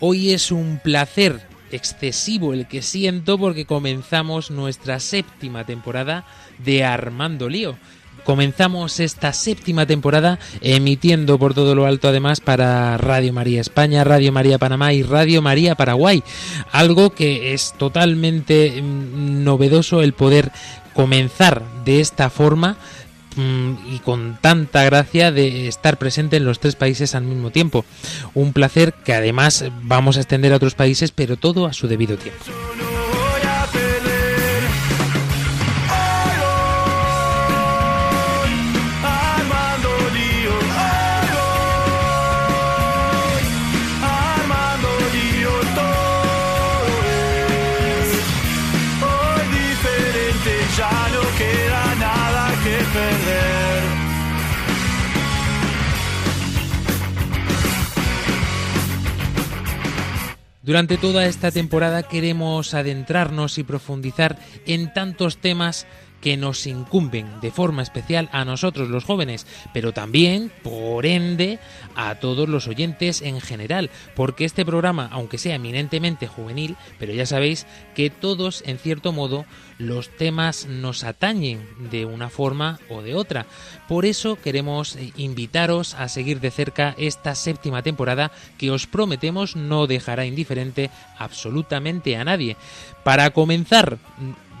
Hoy es un placer excesivo el que siento porque comenzamos nuestra séptima temporada de Armando Lío. Comenzamos esta séptima temporada emitiendo por todo lo alto además para Radio María España, Radio María Panamá y Radio María Paraguay. Algo que es totalmente mm, novedoso el poder comenzar de esta forma y con tanta gracia de estar presente en los tres países al mismo tiempo. Un placer que además vamos a extender a otros países, pero todo a su debido tiempo. Durante toda esta temporada queremos adentrarnos y profundizar en tantos temas que nos incumben de forma especial a nosotros los jóvenes, pero también, por ende, a todos los oyentes en general, porque este programa, aunque sea eminentemente juvenil, pero ya sabéis que todos, en cierto modo, los temas nos atañen de una forma o de otra. Por eso queremos eh, invitaros a seguir de cerca esta séptima temporada que os prometemos no dejará indiferente absolutamente a nadie. Para comenzar,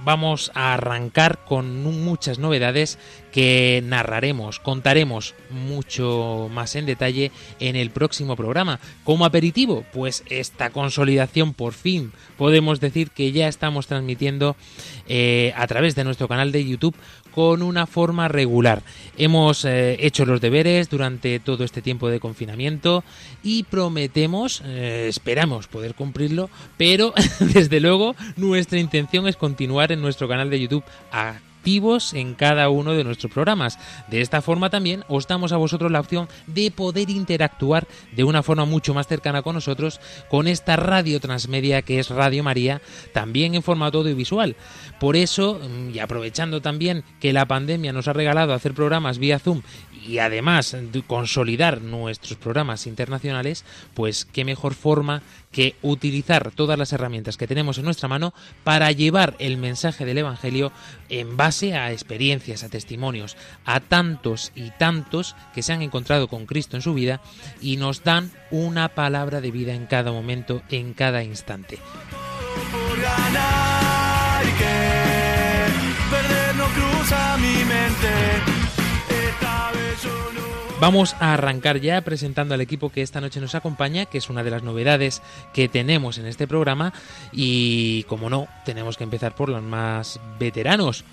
vamos a arrancar con muchas novedades que narraremos, contaremos mucho más en detalle en el próximo programa. Como aperitivo, pues esta consolidación por fin podemos decir que ya estamos transmitiendo eh, a través de nuestro canal de YouTube con una forma regular. Hemos eh, hecho los deberes durante todo este tiempo de confinamiento y prometemos, eh, esperamos poder cumplirlo, pero desde luego nuestra intención es continuar en nuestro canal de YouTube en cada uno de nuestros programas. De esta forma también os damos a vosotros la opción de poder interactuar de una forma mucho más cercana con nosotros con esta radio transmedia que es Radio María, también en formato audiovisual. Por eso, mm, y aprovechando también que la pandemia nos ha regalado hacer programas vía Zoom y además de consolidar nuestros programas internacionales, pues qué mejor forma que utilizar todas las herramientas que tenemos en nuestra mano para llevar el mensaje del Evangelio en base a experiencias, a testimonios, a tantos y tantos que se han encontrado con Cristo en su vida y nos dan una palabra de vida en cada momento, en cada instante. Vamos a arrancar ya presentando al equipo que esta noche nos acompaña, que es una de las novedades que tenemos en este programa y como no, tenemos que empezar por los más veteranos.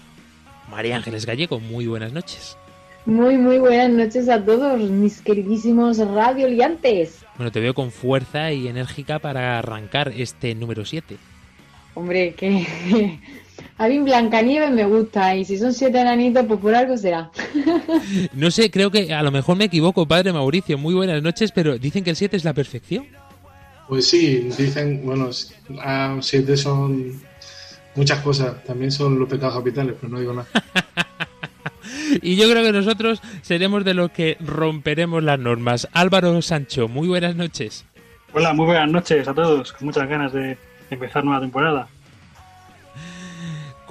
María Ángeles Gallego, muy buenas noches. Muy, muy buenas noches a todos, mis queridísimos radioliantes. Bueno, te veo con fuerza y enérgica para arrancar este número 7. Hombre, que a mí Blancanieves me gusta y si son siete enanitos, pues por algo será. No sé, creo que a lo mejor me equivoco, padre Mauricio. Muy buenas noches, pero dicen que el 7 es la perfección. Pues sí, dicen, bueno, ah, siete son muchas cosas, también son los pecados capitales, pero no digo nada. Y yo creo que nosotros seremos de los que romperemos las normas. Álvaro Sancho, muy buenas noches. Hola, muy buenas noches a todos, con muchas ganas de empezar nueva temporada.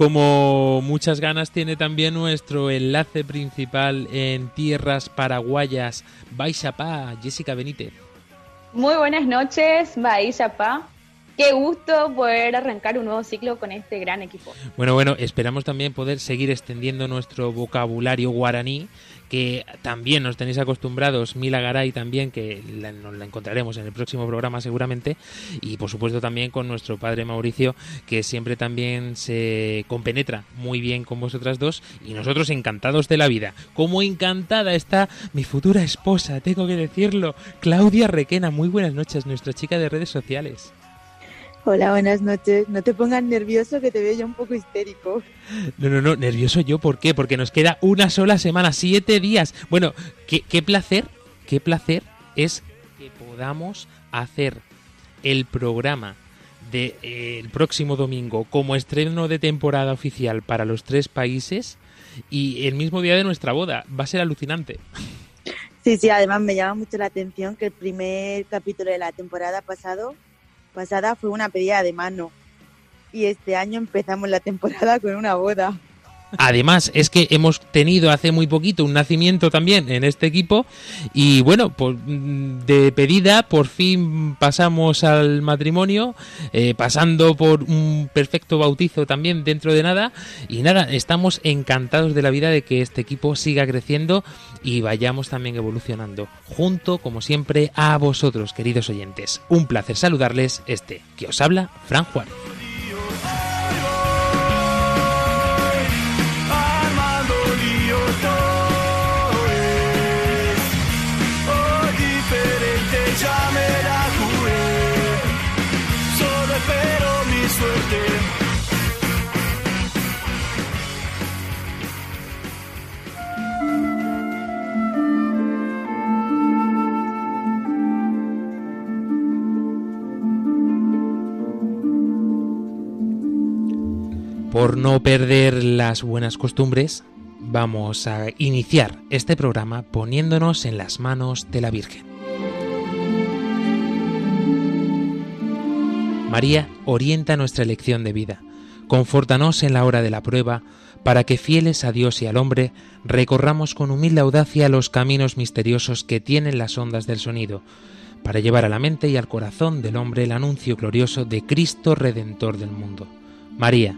Como muchas ganas tiene también nuestro enlace principal en tierras paraguayas, Baixapá, Jessica Benítez. Muy buenas noches, Bahía Pa. qué gusto poder arrancar un nuevo ciclo con este gran equipo. Bueno, bueno, esperamos también poder seguir extendiendo nuestro vocabulario guaraní que también nos tenéis acostumbrados, Mila Garay también, que la, nos la encontraremos en el próximo programa seguramente, y por supuesto también con nuestro padre Mauricio, que siempre también se compenetra muy bien con vosotras dos, y nosotros encantados de la vida. Como encantada está mi futura esposa, tengo que decirlo, Claudia Requena. Muy buenas noches, nuestra chica de redes sociales. Hola, buenas noches. No te pongas nervioso que te veo ya un poco histérico. No, no, no, nervioso yo, ¿por qué? Porque nos queda una sola semana, siete días. Bueno, qué, qué placer, qué placer es que podamos hacer el programa del de, eh, próximo domingo como estreno de temporada oficial para los tres países y el mismo día de nuestra boda. Va a ser alucinante. Sí, sí, además me llama mucho la atención que el primer capítulo de la temporada pasado pasada fue una pedida de mano y este año empezamos la temporada con una boda. Además, es que hemos tenido hace muy poquito un nacimiento también en este equipo y bueno, pues de pedida por fin pasamos al matrimonio, eh, pasando por un perfecto bautizo también dentro de nada y nada, estamos encantados de la vida de que este equipo siga creciendo y vayamos también evolucionando junto, como siempre, a vosotros, queridos oyentes. Un placer saludarles, este que os habla, Fran Juárez. Por no perder las buenas costumbres, vamos a iniciar este programa poniéndonos en las manos de la Virgen. María orienta nuestra elección de vida. Confórtanos en la hora de la prueba, para que fieles a Dios y al hombre, recorramos con humilde audacia los caminos misteriosos que tienen las ondas del sonido, para llevar a la mente y al corazón del hombre el anuncio glorioso de Cristo Redentor del mundo. María,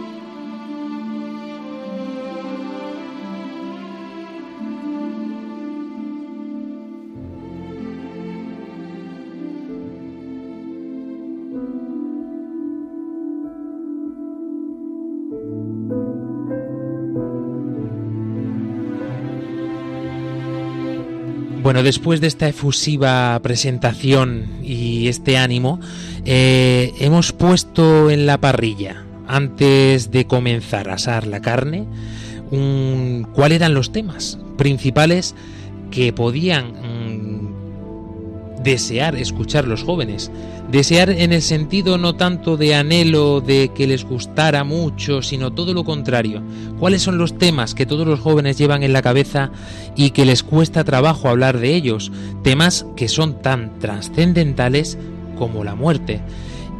Bueno, después de esta efusiva presentación y este ánimo, eh, hemos puesto en la parrilla, antes de comenzar a asar la carne, un, cuáles eran los temas principales que podían mm, desear escuchar los jóvenes. Desear en el sentido no tanto de anhelo de que les gustara mucho, sino todo lo contrario. ¿Cuáles son los temas que todos los jóvenes llevan en la cabeza y que les cuesta trabajo hablar de ellos? Temas que son tan trascendentales como la muerte.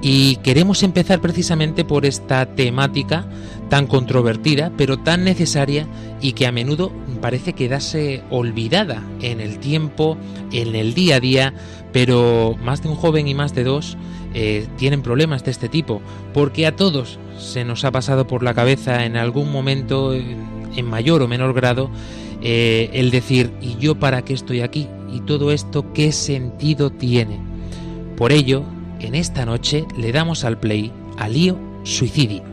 Y queremos empezar precisamente por esta temática tan controvertida, pero tan necesaria y que a menudo parece quedarse olvidada en el tiempo, en el día a día, pero más de un joven y más de dos eh, tienen problemas de este tipo, porque a todos se nos ha pasado por la cabeza en algún momento, en mayor o menor grado, eh, el decir, ¿y yo para qué estoy aquí? ¿Y todo esto qué sentido tiene? Por ello, en esta noche le damos al play a lío suicidio.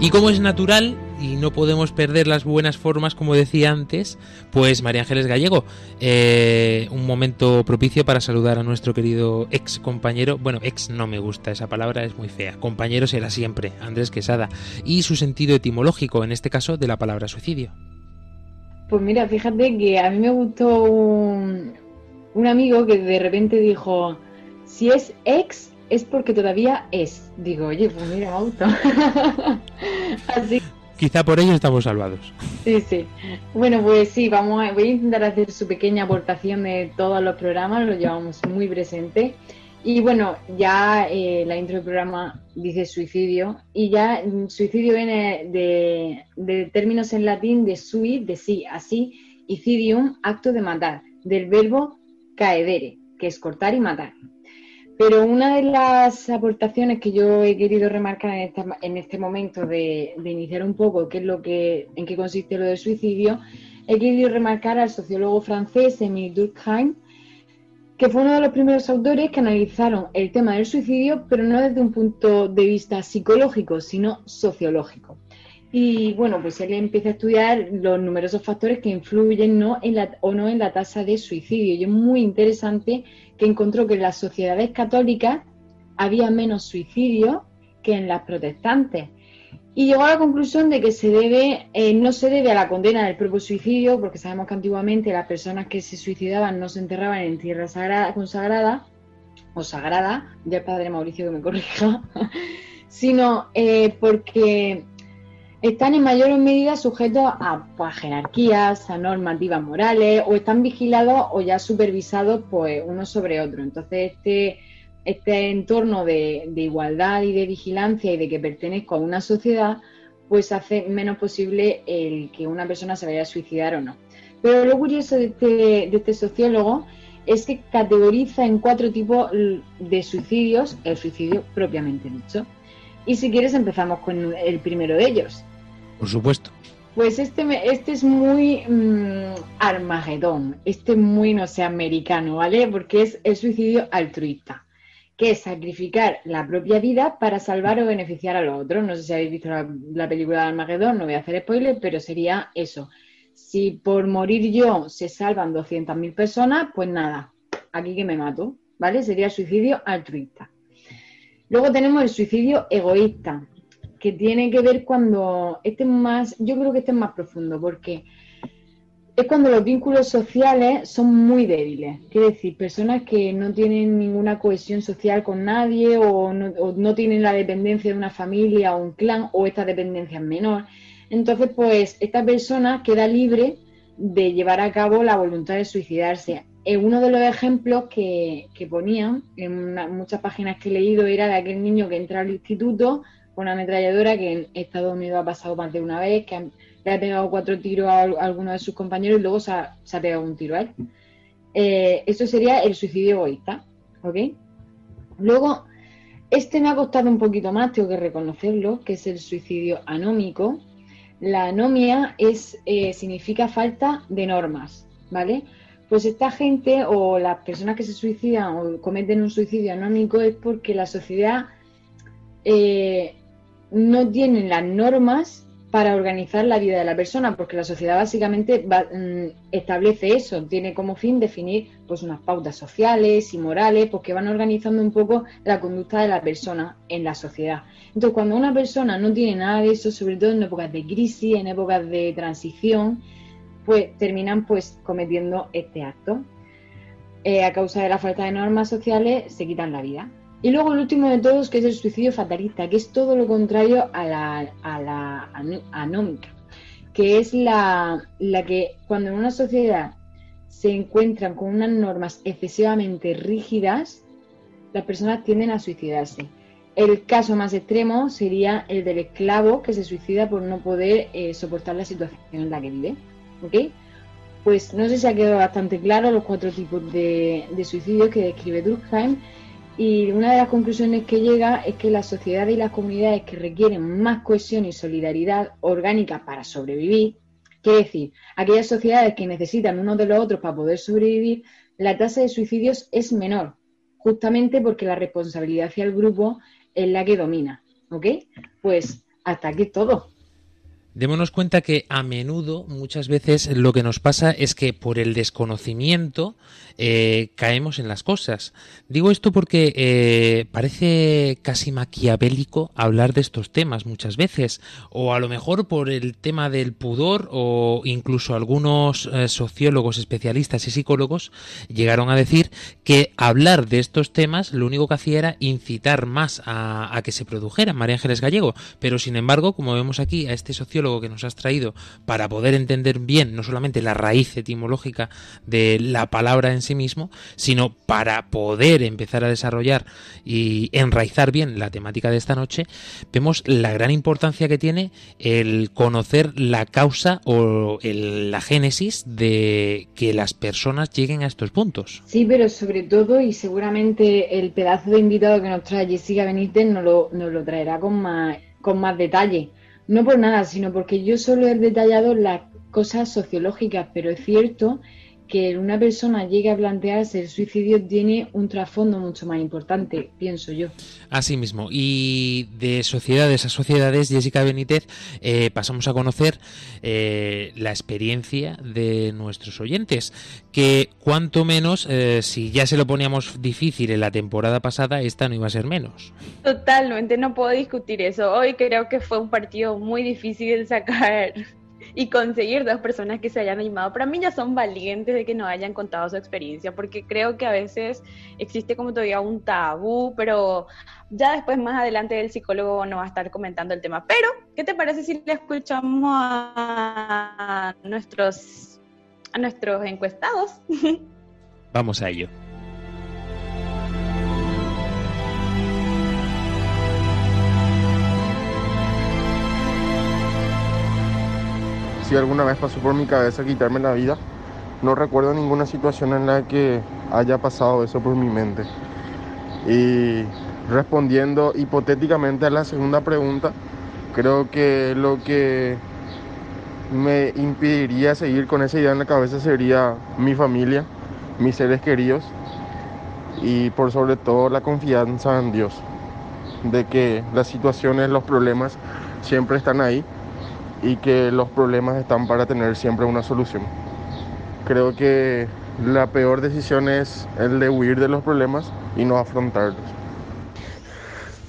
Y como es natural y no podemos perder las buenas formas, como decía antes, pues María Ángeles Gallego, eh, un momento propicio para saludar a nuestro querido ex compañero, bueno, ex no me gusta, esa palabra es muy fea, compañero será siempre, Andrés Quesada, y su sentido etimológico, en este caso, de la palabra suicidio. Pues mira, fíjate que a mí me gustó un, un amigo que de repente dijo, si es ex, es porque todavía es. Digo, oye, pues mira, gusta. Así Quizá por ello estamos salvados. Sí, sí. Bueno, pues sí, vamos a, voy a intentar hacer su pequeña aportación de todos los programas, lo llevamos muy presente. Y bueno, ya eh, la intro del programa dice suicidio y ya mm, suicidio viene de, de términos en latín de sui, de sí, así, y cidium, acto de matar, del verbo caedere, que es cortar y matar. Pero una de las aportaciones que yo he querido remarcar en, este momento de, de iniciar un poco qué es lo que, en qué consiste lo del suicidio, he querido remarcar al sociólogo francés Emile Durkheim, que fue uno de los primeros autores que analizaron el tema del suicidio, pero no desde un punto de vista psicológico, sino sociológico. Y bueno, pues él empieza a estudiar los numerosos factores que influyen ¿no? en la, o no en la tasa de suicidio. Y es muy interesante que encontró que en las sociedades católicas había menos suicidio que en las protestantes. Y llegó a la conclusión de que se debe, eh, no se debe a la condena del propio suicidio, porque sabemos que antiguamente las personas que se suicidaban no se enterraban en tierra sagrada, consagrada o sagrada, ya el padre Mauricio que me corrija, sino eh, porque están en mayor medida sujetos a, a jerarquías, a normativas morales, o están vigilados o ya supervisados pues uno sobre otro. Entonces este, este entorno de, de igualdad y de vigilancia y de que pertenezco a una sociedad, pues hace menos posible el que una persona se vaya a suicidar o no. Pero lo curioso de este, de este sociólogo es que categoriza en cuatro tipos de suicidios el suicidio propiamente dicho. Y si quieres empezamos con el primero de ellos. Por supuesto. Pues este, este es muy mm, Armagedón, este es muy, no sé, americano, ¿vale? Porque es el suicidio altruista, que es sacrificar la propia vida para salvar o beneficiar a los otros. No sé si habéis visto la, la película de Armagedón, no voy a hacer spoiler, pero sería eso. Si por morir yo se salvan 200.000 personas, pues nada, aquí que me mato, ¿vale? Sería el suicidio altruista. Luego tenemos el suicidio egoísta, que tiene que ver cuando este es más, yo creo que este es más profundo, porque es cuando los vínculos sociales son muy débiles. Quiere decir, personas que no tienen ninguna cohesión social con nadie o no, tienen la dependencia de una familia o un clan o esta dependencia es menor. Entonces, pues esta persona queda libre de llevar a cabo la voluntad de suicidarse. Uno de los ejemplos que, que ponían en muchas páginas que he leído era de aquel niño que entra al instituto una ametralladora que en Estados Unidos ha pasado más de una vez, que le ha pegado cuatro tiros a, a alguno de sus compañeros y luego se ha, se ha pegado un tiro a él. Eh, eso sería el suicidio egoísta, ¿ok? Luego, este me ha costado un poquito más, tengo que reconocerlo, que es el suicidio anómico. La anomia es, eh, significa falta de normas, ¿vale? Pues esta gente o las personas que se suicidan o cometen un suicidio anómico es porque la sociedad eh, no tiene las normas para organizar la vida de la persona, porque la sociedad básicamente va- mm, establece eso, tiene como fin definir pues unas pautas sociales y morales, pues que van organizando un poco la conducta de la persona en la sociedad. Entonces, cuando una persona no tiene nada de eso, sobre todo en épocas de crisis, en épocas de transición, pues terminan pues cometiendo este acto. Eh, a causa de la falta de normas sociales, se quitan la vida. Y luego el último de todos, que es el suicidio fatalista, que es todo lo contrario a la, a la anómica, que es la, la que cuando en una sociedad se encuentran con unas normas excesivamente rígidas, las personas tienden a suicidarse. El caso más extremo sería el del esclavo que se suicida por no poder eh, soportar la situación en la que vive. ¿Ok? Pues no sé si ha quedado bastante claro los cuatro tipos de, de suicidios que describe Durkheim. Y una de las conclusiones que llega es que las sociedades y las comunidades que requieren más cohesión y solidaridad orgánica para sobrevivir, quiere decir, aquellas sociedades que necesitan unos de los otros para poder sobrevivir, la tasa de suicidios es menor, justamente porque la responsabilidad hacia el grupo es la que domina. ¿Ok? Pues hasta aquí todo. Démonos cuenta que a menudo, muchas veces, lo que nos pasa es que por el desconocimiento eh, caemos en las cosas. Digo esto porque eh, parece casi maquiavélico hablar de estos temas muchas veces, o a lo mejor por el tema del pudor, o incluso algunos eh, sociólogos, especialistas y psicólogos llegaron a decir que hablar de estos temas lo único que hacía era incitar más a, a que se produjeran. María Ángeles Gallego, pero sin embargo, como vemos aquí a este sociólogo, que nos has traído para poder entender bien no solamente la raíz etimológica de la palabra en sí mismo, sino para poder empezar a desarrollar y enraizar bien la temática de esta noche, vemos la gran importancia que tiene el conocer la causa o la génesis de que las personas lleguen a estos puntos. Sí, pero sobre todo y seguramente el pedazo de invitado que nos trae Jessica Benítez nos lo, nos lo traerá con más, con más detalle. No por nada, sino porque yo solo he detallado las cosas sociológicas, pero es cierto que una persona llegue a plantearse el suicidio tiene un trasfondo mucho más importante, pienso yo. Así mismo. Y de sociedades a sociedades, Jessica Benítez, eh, pasamos a conocer eh, la experiencia de nuestros oyentes, que cuanto menos, eh, si ya se lo poníamos difícil en la temporada pasada, esta no iba a ser menos. Totalmente, no puedo discutir eso. Hoy creo que fue un partido muy difícil de sacar y conseguir dos personas que se hayan animado, para mí ya son valientes de que nos hayan contado su experiencia, porque creo que a veces existe como todavía un tabú, pero ya después más adelante el psicólogo nos va a estar comentando el tema. Pero, ¿qué te parece si le escuchamos a nuestros, a nuestros encuestados? Vamos a ello. Si alguna vez pasó por mi cabeza quitarme la vida. No recuerdo ninguna situación en la que haya pasado eso por mi mente. Y respondiendo hipotéticamente a la segunda pregunta, creo que lo que me impediría seguir con esa idea en la cabeza sería mi familia, mis seres queridos y por sobre todo la confianza en Dios, de que las situaciones, los problemas siempre están ahí y que los problemas están para tener siempre una solución. Creo que la peor decisión es el de huir de los problemas y no afrontarlos.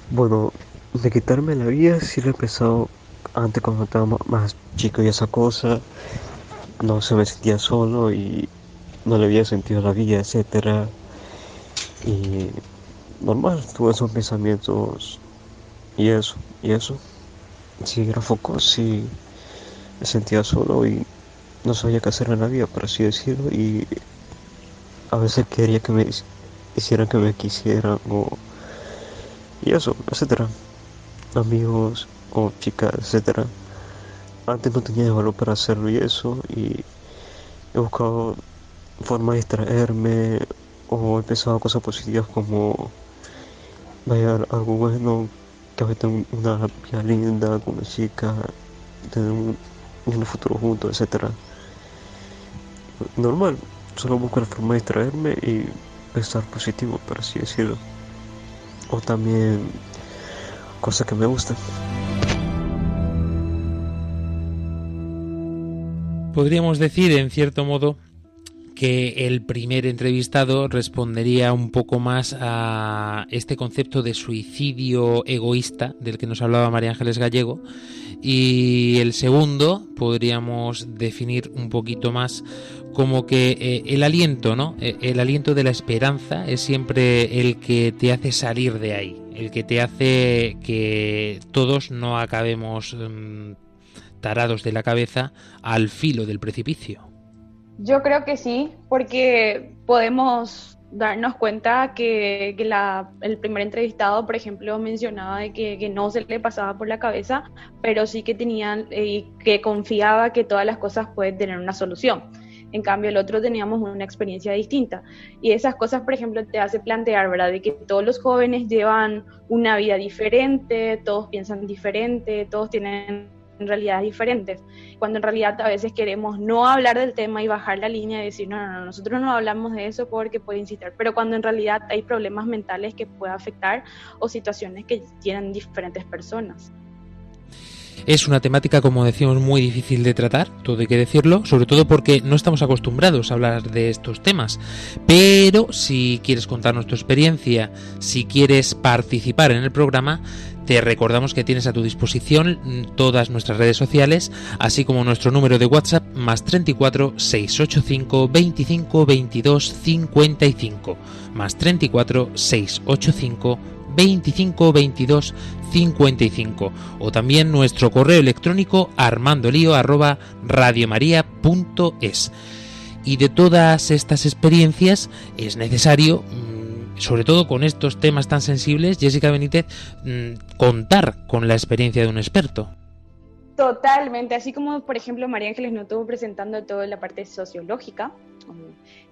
Bueno, de quitarme la vida sí lo he empezado antes cuando estaba más chico y esa cosa. No se me sentía solo y no le había sentido la vida, etcétera. Y normal, tuve esos pensamientos y eso, y eso. Si era foco, sí me sentía solo y no sabía qué hacer en la vida, por así decirlo, y a veces quería que me hicieran que me quisieran o y eso, etcétera. Amigos o chicas, etcétera. Antes no tenía valor para hacerlo y eso, y he buscado formas de distraerme o he pensado cosas positivas como vaya algo bueno, tener una vida linda con una chica, tener un, futuro juntos, etcétera. Normal, solo busco la forma de distraerme y estar positivo, por así decirlo. O también cosas que me gustan. Podríamos decir, en cierto modo, que el primer entrevistado respondería un poco más a este concepto de suicidio egoísta del que nos hablaba María Ángeles Gallego y el segundo podríamos definir un poquito más como que eh, el aliento, ¿no? Eh, el aliento de la esperanza es siempre el que te hace salir de ahí, el que te hace que todos no acabemos mm, tarados de la cabeza al filo del precipicio. Yo creo que sí, porque podemos darnos cuenta que, el primer entrevistado, por ejemplo, mencionaba de que, no se le pasaba por la cabeza, pero sí que tenían eh, que confiaba que todas las cosas pueden tener una solución. En cambio, el otro teníamos una experiencia distinta. Y esas cosas, por ejemplo, te hace plantear, ¿verdad? De que todos los jóvenes llevan una vida diferente, todos piensan diferente, todos tienen realidades diferentes, cuando en realidad a veces queremos no hablar del tema y bajar la línea y decir, no, no, no, nosotros no hablamos de eso porque puede incitar, pero cuando en realidad hay problemas mentales que pueden afectar o situaciones que tienen diferentes personas. Es una temática, como decimos, muy difícil de tratar, todo hay que decirlo, sobre todo porque no estamos acostumbrados a hablar de estos temas. Pero si quieres contarnos tu experiencia, si quieres participar en el programa, te recordamos que tienes a tu disposición todas nuestras redes sociales, así como nuestro número de WhatsApp más 34 685 25 22 55 más 34 685 25 22 55 o también nuestro correo electrónico armandolio arroba. Y de todas estas experiencias es necesario, mm, sobre todo con estos temas tan sensibles, Jessica Benítez, mm, contar con la experiencia de un experto. Totalmente, así como por ejemplo María Ángeles nos estuvo presentando toda la parte sociológica,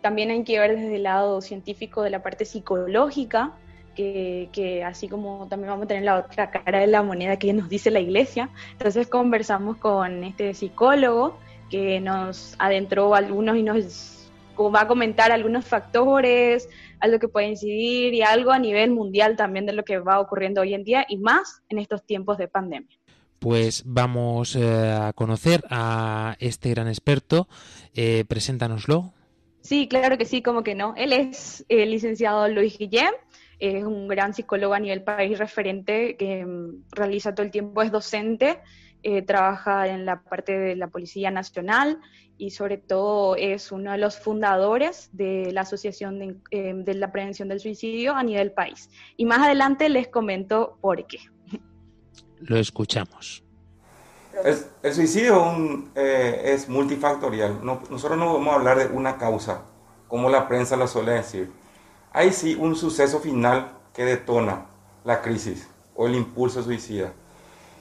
también hay que ver desde el lado científico de la parte psicológica, que, que, así como también vamos a tener la otra cara de la moneda que nos dice la iglesia, entonces conversamos con este psicólogo que nos adentró algunos y nos va a comentar algunos factores, algo que puede incidir y algo a nivel mundial también de lo que va ocurriendo hoy en día y más en estos tiempos de pandemia pues vamos eh, a conocer a este gran experto. Eh, preséntanoslo. Sí, claro que sí, como que no. Él es el licenciado Luis Guillem, es un gran psicólogo a nivel país referente que mm, realiza todo el tiempo, es docente, eh, trabaja en la parte de la Policía Nacional y sobre todo es uno de los fundadores de la Asociación de, de la Prevención del Suicidio a nivel país. Y más adelante les comento por qué. Lo escuchamos. El, suicidio eh, es multifactorial. nosotros no vamos a hablar de una causa, como la prensa lo suele decir. Hay sí un suceso final que detona la crisis o el impulso suicida.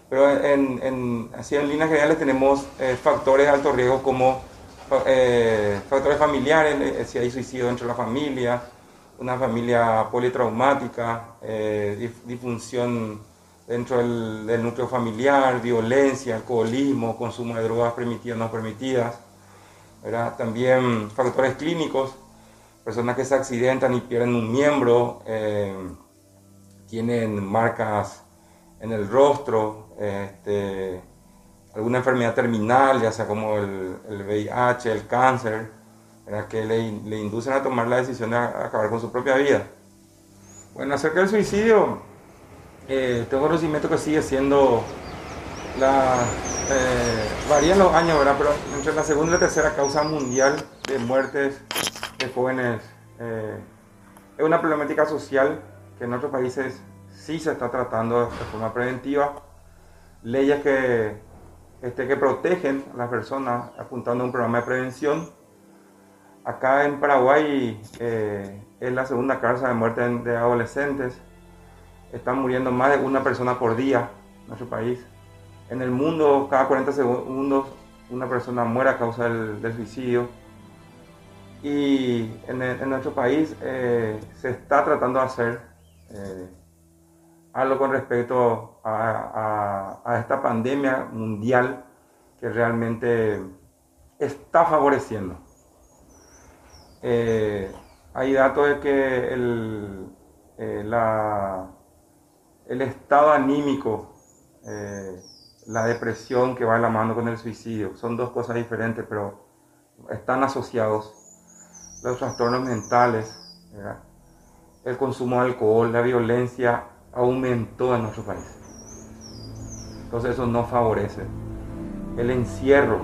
Pero en, así en líneas generales tenemos eh, factores de alto riesgo como eh, factores familiares, si hay suicidio dentro de la familia, una familia politraumática, disfunción dentro del, núcleo familiar, violencia, alcoholismo, consumo de drogas permitidas o no permitidas. También factores clínicos, personas que se accidentan y pierden un miembro, eh, tienen marcas en el rostro, este, alguna enfermedad terminal, ya sea como el, VIH, el cáncer, que le, le, inducen a tomar la decisión de acabar con su propia vida. Bueno, acerca del suicidio, eh, tengo conocimiento que sigue siendo eh, varían los años, ¿verdad? Pero entre la segunda y la tercera causa mundial de muertes de jóvenes eh, es una problemática social que en otros países sí se está tratando de forma preventiva. Leyes que, este, que protegen a las personas apuntando a un programa de prevención. Acá en Paraguay eh, es la segunda causa de muerte de adolescentes están muriendo más de una persona por día en nuestro país. En el mundo, cada 40 segundos, una persona muere a causa del, suicidio. Y en, nuestro país eh, se está tratando de hacer eh, algo con respecto a, esta pandemia mundial que realmente está favoreciendo. Eh, hay datos de que el, el estado anímico, la depresión que va de la mano con el suicidio, son dos cosas diferentes, pero están asociados. Los trastornos mentales, el consumo de alcohol, la violencia aumentó en nuestro país. Entonces eso no favorece. El encierro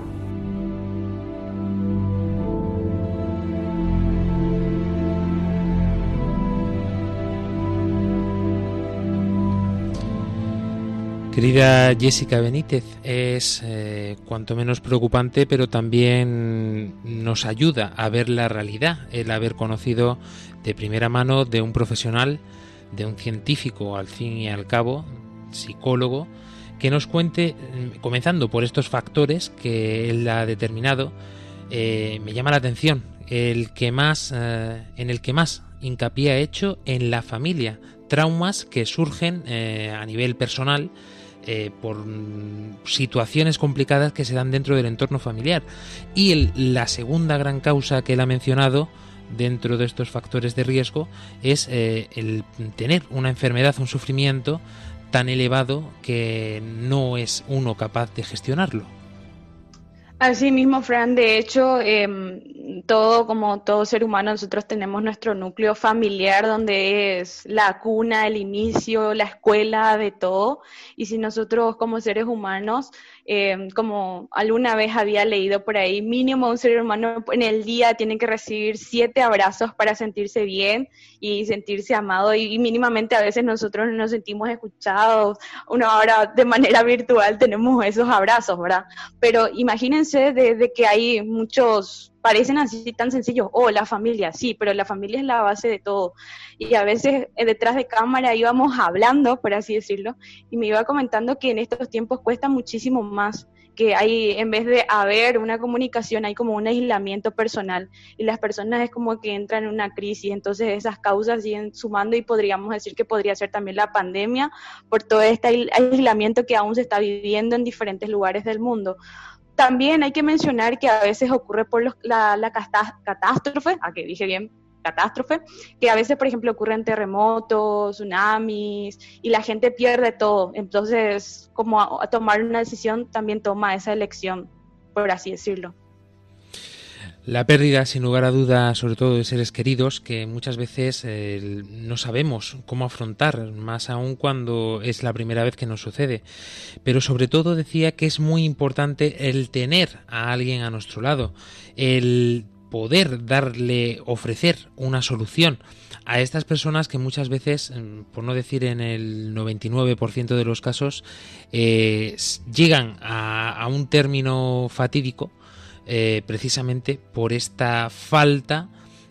Querida Jessica Benítez, es eh, cuanto menos preocupante, pero también nos ayuda a ver la realidad, el haber conocido de primera mano de un profesional, de un científico al fin y al cabo, psicólogo, que nos cuente, mm, comenzando por estos factores que él ha determinado, eh, me llama la atención el que más, eh, en el que más hincapié ha hecho en la familia, traumas que surgen a nivel personal eh, por situaciones complicadas que se dan dentro del entorno familiar. Y la segunda gran causa que él ha mencionado dentro de estos factores de riesgo es eh, el tener una enfermedad, un sufrimiento tan elevado que no es uno capaz de gestionarlo. Así mismo, Fran, de hecho, em, todo como todo ser humano, nosotros tenemos nuestro núcleo familiar donde es la cuna, el inicio, la escuela de todo. Y si nosotros como seres humanos eh, como alguna vez había leído por ahí, mínimo un ser humano en el día tiene que recibir siete abrazos para sentirse bien y sentirse amado y, mínimamente a veces nosotros nos sentimos escuchados, uno ahora de manera virtual tenemos esos abrazos, ¿verdad? Pero imagínense desde que hay muchos parecen así tan sencillos, oh, la familia, sí, pero la familia es la base de todo. Y a veces eh, detrás de cámara íbamos hablando, por así decirlo, y me iba comentando que en estos tiempos cuesta muchísimo más, que hay, en vez de haber una comunicación, hay como un aislamiento personal, y las personas es como que entran en una crisis, entonces esas causas siguen sumando y podríamos decir que podría ser también la pandemia por todo este aislamiento que aún se está viviendo en diferentes lugares del mundo también hay que mencionar que a veces ocurre por la, catástrofe, a que dije bien, catástrofe, que a veces, por ejemplo, ocurren terremotos, tsunamis, y la gente pierde todo. Entonces, como a tomar una decisión, también toma esa elección, por así decirlo. La pérdida, sin lugar a dudas, sobre todo de seres queridos, que muchas veces eh, no sabemos cómo afrontar, más aún cuando es la primera vez que nos sucede. Pero sobre todo decía que es muy importante el tener a alguien a nuestro lado, el poder darle, ofrecer una solución a estas personas que muchas veces, mm, por no decir en el 99% de los casos, eh, llegan a un término fatídico eh, precisamente por esta falta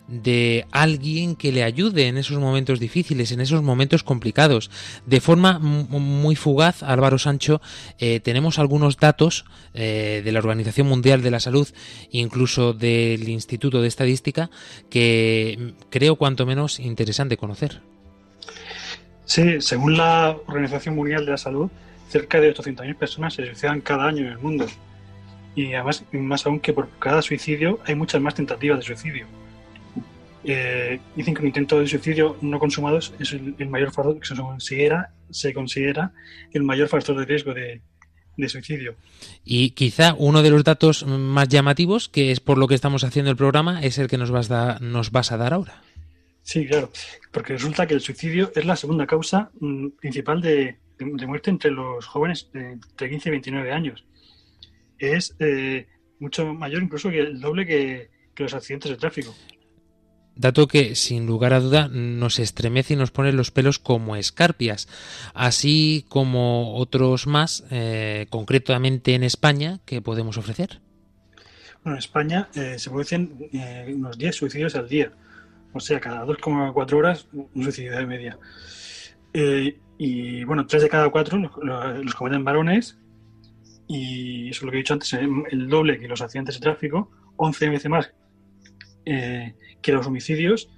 de alguien que le ayude en esos momentos difíciles, en esos momentos complicados. De forma muy fugaz, Álvaro Sancho, eh, tenemos algunos datos eh, de la Organización Mundial de la Salud, incluso del Instituto de Estadística, que creo cuanto menos interesante conocer. Sí, según la Organización Mundial de la Salud, cerca de 800.000 personas se suicidan cada año en el mundo y además, más aún que por cada suicidio hay muchas más tentativas de suicidio. Eh, dicen que un intento de suicidio no consumado es el, mayor factor que se considera, se considera el mayor factor de riesgo de, suicidio. Y quizá uno de los datos más llamativos, que es por lo que estamos haciendo el programa, es el que nos vas, a, nos vas a dar ahora. Sí, claro, porque resulta que el suicidio es la segunda causa mm, principal de, de, muerte entre los jóvenes de entre 15 y 29 años es eh, mucho mayor incluso que el doble que, los accidentes de tráfico. Dato que, sin lugar a duda, nos estremece y nos pone los pelos como escarpias, así como otros más, eh, concretamente en España, que podemos ofrecer. Bueno, en España eh, se producen unos 10 suicidios al día, o sea, cada 2,4 horas un suicidio de media. y bueno, 3 de cada 4 los, los cometen varones y eso es lo que he dicho antes, el doble que los accidentes de tráfico, 11 veces más eh, que los homicidios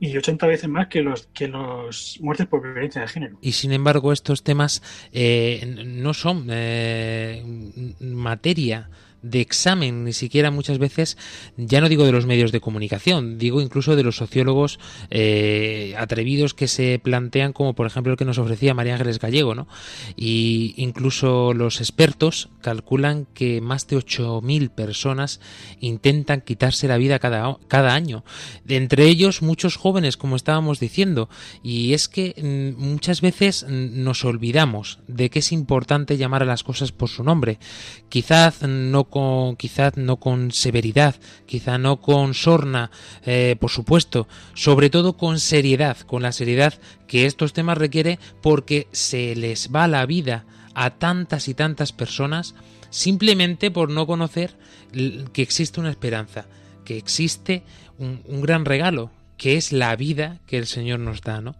y 80 veces más que los que los muertes por violencia de género. Y sin embargo estos temas eh, no son eh, materia de examen, ni siquiera muchas veces, ya no digo de los medios de comunicación, digo incluso de los sociólogos eh, atrevidos que se plantean, como por ejemplo el que nos ofrecía María Ángeles Gallego, ¿no? Y incluso los expertos calculan que más de 8.000 personas intentan quitarse la vida cada, cada año. Entre ellos, muchos jóvenes, como estábamos diciendo, y es que mm, muchas veces nos olvidamos de que es importante llamar a las cosas por su nombre. Quizás no con, quizás no con severidad, quizá no con sorna, eh, por supuesto, sobre todo con seriedad, con la seriedad que estos temas requiere porque se les va la vida a tantas y tantas personas simplemente por no conocer que existe una esperanza, que existe un gran regalo, que es la vida que el Señor nos da, ¿no?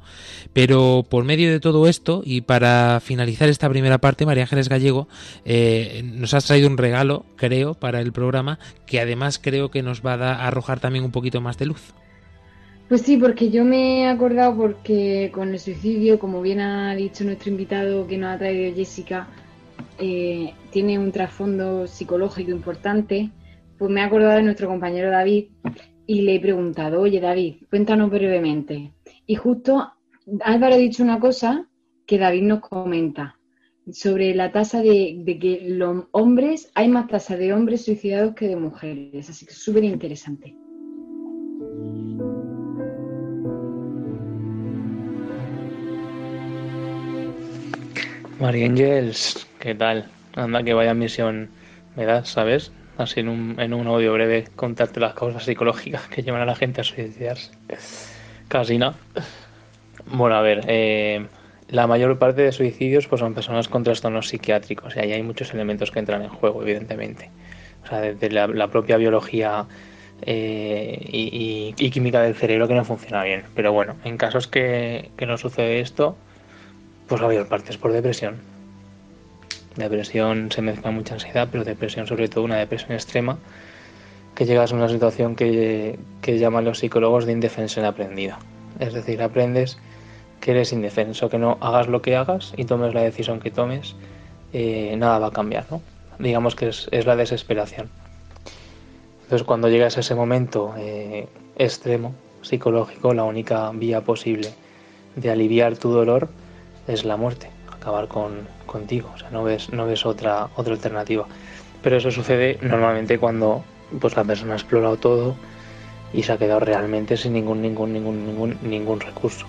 Pero por medio de todo esto, y para finalizar esta primera parte, María Ángeles Gallego, eh, nos has traído un regalo, creo, para el programa, que además creo que nos va a arrojar también un poquito más de luz. Pues sí, porque yo me he acordado porque con el suicidio, como bien ha dicho nuestro invitado que nos ha traído Jessica, eh, tiene un trasfondo psicológico importante, pues me he acordado de nuestro compañero David, y le he preguntado, oye David, cuéntanos brevemente. Y justo Álvaro ha dicho una cosa que David nos comenta. sobre la tasa de, que los hombres, hay más tasa de hombres suicidados que de mujeres, así que súper interesante. María ¿qué tal? Anda, que vaya misión me das, ¿sabes? Así en un, en un audio breve contarte las causas psicológicas que llevan a la gente a suicidarse. Casi no. Bueno, a ver, eh, la mayor parte de suicidios pues son personas con trastornos psiquiátricos y ahí hay muchos elementos que entran en juego, evidentemente. O sea, desde la, propia biología eh, y, y- y química del cerebro que no funciona bien. Pero bueno, en casos que, que no sucede esto, pues la mayor parte es por depresión. Depresión se mezcla mucha ansiedad, pero depresión sobre todo una depresión extrema que llegas a una situación que, que llaman los psicólogos de indefensión aprendida. Es decir, aprendes que eres indefenso, que no hagas lo que hagas y tomes la decisión que tomes, eh, nada va a cambiar, ¿no? Digamos que es, es la desesperación. Entonces cuando llegas a ese momento eh, extremo, psicológico, la única vía posible de aliviar tu dolor es la muerte, acabar con, contigo, o sea, no ves, no ves otra, otra alternativa. Pero eso sucede normalmente cuando pues, la persona ha explorado todo y se ha quedado realmente sin ningún, ningún, ningún, ningún, ningún recurso.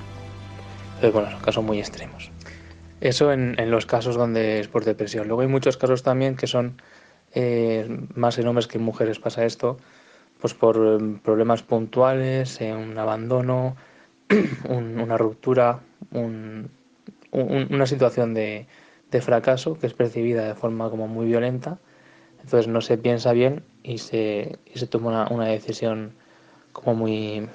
Entonces, bueno, son casos muy extremos. Eso en, en los casos donde es por depresión. Luego hay muchos casos también que son eh, más en hombres que en mujeres pasa esto, pues por eh, problemas puntuales, eh, un abandono, un- una ruptura, un- un- una situación de, de fracaso que es percibida de forma como muy violenta. Entonces no se piensa bien y se, y se toma una, decisión como muy,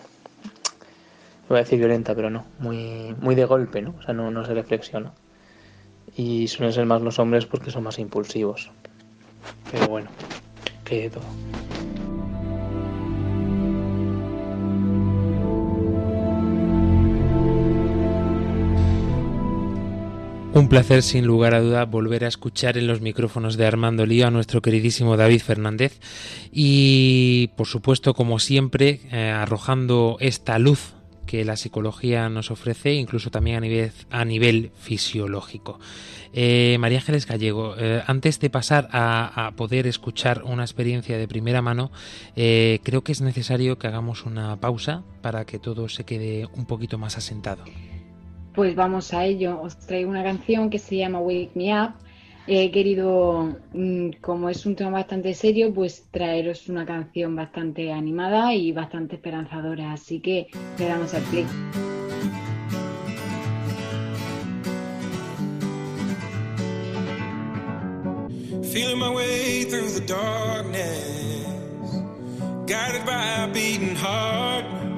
voy a decir violenta, pero no, muy, muy de golpe, ¿no? O sea, no, no se reflexiona. Y suelen ser más los hombres porque son más impulsivos. Pero bueno, que de todo. Un placer sin lugar a duda volver a escuchar en los micrófonos de Armando Lío a nuestro queridísimo David Fernández y por supuesto como siempre eh, arrojando esta luz que la psicología nos ofrece incluso también a nivel, a nivel fisiológico. Eh, María Ángeles Gallego, eh, antes de pasar a, poder escuchar una experiencia de primera mano, creo que es necesario que hagamos una pausa para que todo se quede un poquito más asentado. Pues vamos a ello. Os traigo una canción que se llama Wake Me Up. He querido, mm, como es un tema bastante serio, pues traeros una canción bastante animada y bastante esperanzadora. Así que le damos al play. Feeling my way through the darkness, guided by a beating heart.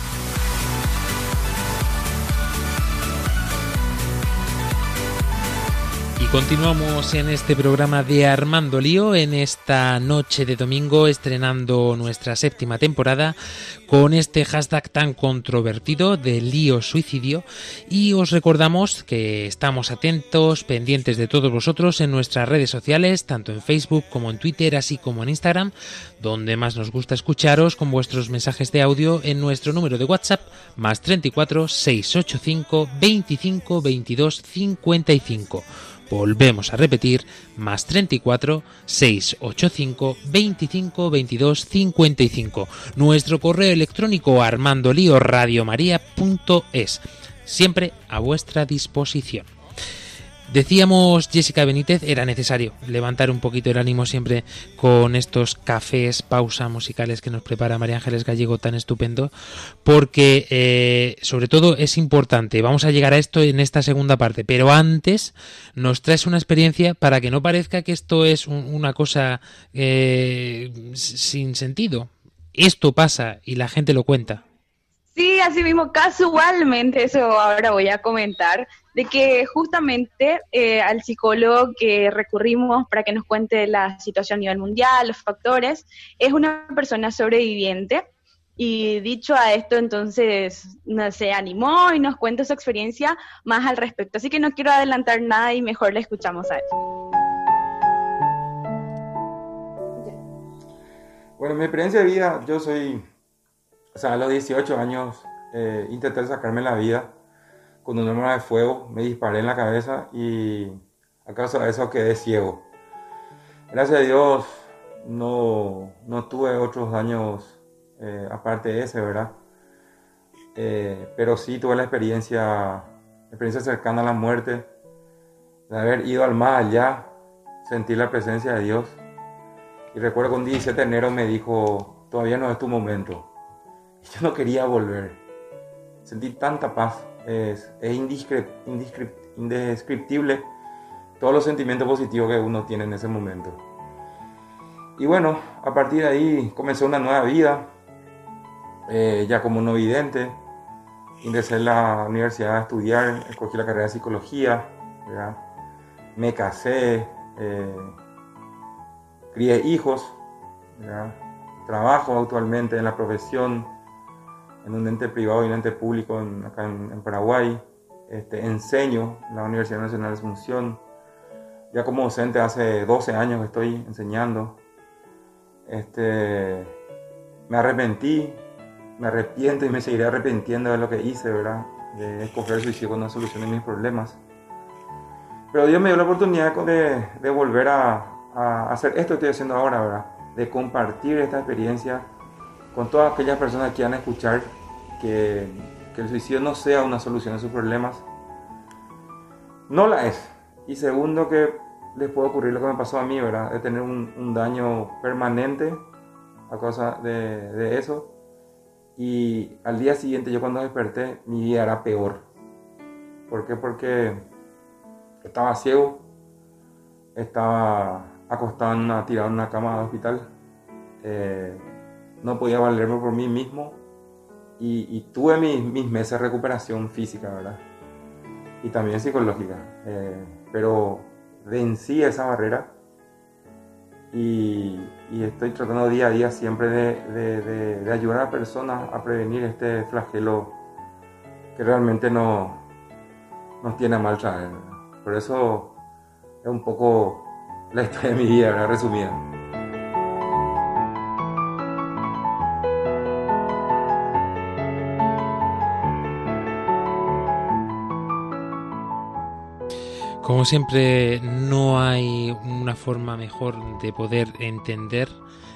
Continuamos en este programa de Armando Lío, en esta noche de domingo, estrenando nuestra séptima temporada con este hashtag tan controvertido de lío suicidio. Y os recordamos que estamos atentos, pendientes de todos vosotros en nuestras redes sociales, tanto en Facebook como en Twitter, así como en Instagram, donde más nos gusta escucharos con vuestros mensajes de audio en nuestro número de WhatsApp, más 34 685 25 22 55. Volvemos a repetir, más 34 685 25 22 55. Nuestro correo electrónico armandolioradiomaria.es. Siempre a vuestra disposición. Decíamos Jessica Benítez, era necesario levantar un poquito el ánimo siempre con estos cafés, pausa musicales que nos prepara María Ángeles Gallego tan estupendo, porque eh, sobre todo es importante, vamos a llegar a esto en esta segunda parte, pero antes nos traes una experiencia para que no parezca que esto es una cosa eh, sin sentido. Esto pasa y la gente lo cuenta. Sí, así mismo, casualmente, eso ahora voy a comentar, de que justamente eh, al psicólogo que recurrimos para que nos cuente la situación a nivel mundial, los factores, es una persona sobreviviente. Y dicho a esto, entonces se animó y nos cuenta su experiencia más al respecto. Así que no quiero adelantar nada y mejor le escuchamos a él. Bueno, mi experiencia de vida, yo soy, o sea, a los 18 años eh, intenté sacarme la vida con un arma de fuego, me disparé en la cabeza y a causa de eso quedé ciego. Gracias a Dios no, no tuve otros daños eh, aparte de ese, ¿verdad? Eh, pero sí tuve la experiencia, experiencia cercana a la muerte, de haber ido al más allá, sentir la presencia de Dios. Y recuerdo que un 17 de enero me dijo, todavía no es tu momento. Yo no quería volver. Sentí tanta paz es, indescriptible todos los sentimientos positivos que uno tiene en ese momento. Y bueno, a partir de ahí comenzó una nueva vida, eh, ya como no vidente. Ingresé en la universidad a estudiar, escogí la carrera de psicología, me casé, eh, crié hijos, trabajo actualmente en la profesión en un ente privado y un ente público acá en, Paraguay. Este, enseño en la Universidad Nacional de Asunción. Ya como docente hace 12 años que estoy enseñando. Este, me arrepentí, me arrepiento y me seguiré arrepintiendo de lo que hice, ¿verdad? De escoger el suicidio solución de mis problemas. Pero Dios me dio la oportunidad de, de volver a, a, hacer esto que estoy haciendo ahora, ¿verdad? De compartir esta experiencia con todas aquellas personas que van a escuchar que, el suicidio no sea una solución a sus problemas. No la es. Y segundo, que les puede ocurrir lo que me pasó a mí, ¿verdad? De tener un, daño permanente a causa de, de, eso. Y al día siguiente, yo cuando desperté, mi vida era peor. ¿Por qué? Porque estaba ciego, estaba acostado en una, tirado en una cama de hospital. Eh, no podía valerme por mí mismo y, tuve mis, meses de recuperación física, ¿verdad? Y también psicológica. Eh, pero vencí esa barrera y, estoy tratando día a día siempre de, ayudar a personas a prevenir este flagelo que realmente no, nos tiene mal traer. Por eso es un poco la historia de mi vida, resumida. Como siempre, no hay una forma mejor de poder entender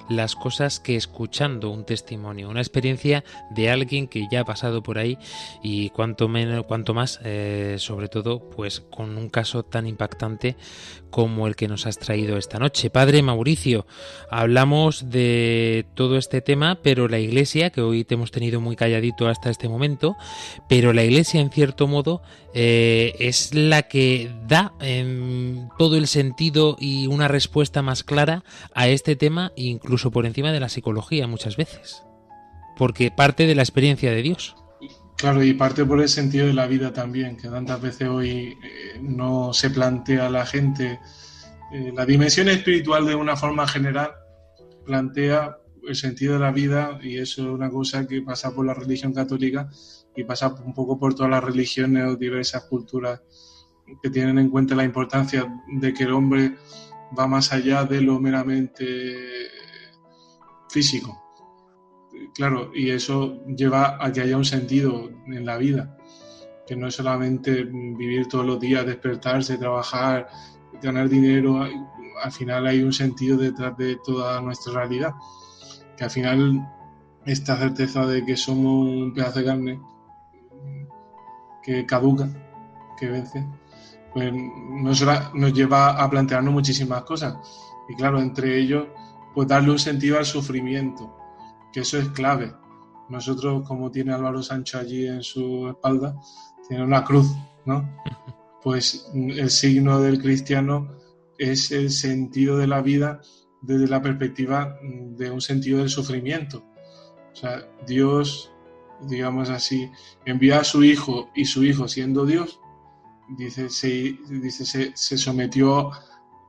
las cosas que escuchando un testimonio, una experiencia de alguien que ya ha pasado por ahí y cuanto menos, cuanto más, eh, sobre todo, pues con un caso tan impactante como el que nos has traído esta noche. Padre Mauricio, hablamos de todo este tema, pero la Iglesia, que hoy te hemos tenido muy calladito hasta este momento, pero la Iglesia en cierto modo eh, es la que da em, todo el sentido y una respuesta más clara a este tema, incluso por encima de la psicología muchas veces, porque parte de la experiencia de Dios. Claro, y parte por el sentido de la vida también, que tantas veces hoy eh, no se plantea la gente. Eh, la dimensión espiritual de una forma general plantea el sentido de la vida y eso es una cosa que pasa por la religión católica y pasa un poco por todas las religiones o diversas culturas que tienen en cuenta la importancia de que el hombre va más allá de lo meramente físico. Claro, y eso lleva a que haya un sentido en la vida, que no es solamente vivir todos los días, despertarse, trabajar, ganar dinero, al final hay un sentido detrás de toda nuestra realidad, que al final esta certeza de que somos un pedazo de carne que caduca, que vence, pues nos, nos lleva a plantearnos muchísimas cosas. Y claro, entre ellos, pues darle un sentido al sufrimiento, que eso es clave. Nosotros, como tiene Álvaro Sancho allí en su espalda, tiene una cruz, ¿no? Pues el signo del cristiano es el sentido de la vida desde la perspectiva de un sentido del sufrimiento. O sea, Dios, digamos así, envía a su hijo y su hijo siendo Dios, dice, se, dice, se, sometió